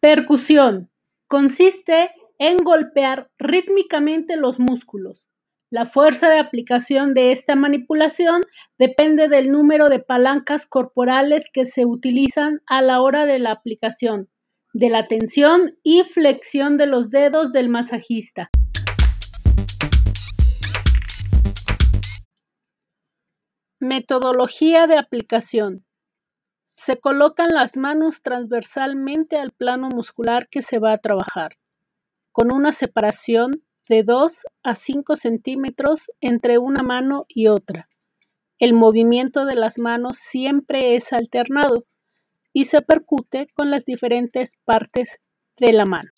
Percusión: consiste en golpear rítmicamente los músculos. La fuerza de aplicación de esta manipulación depende del número de palancas corporales que se utilizan a la hora de la aplicación, de la tensión y flexión de los dedos del masajista. Metodología de aplicación. Se colocan las manos transversalmente al plano muscular que se va a trabajar, con una separación de 2 a 5 centímetros entre una mano y otra. El movimiento de las manos siempre es alternado y se percute con las diferentes partes de la mano.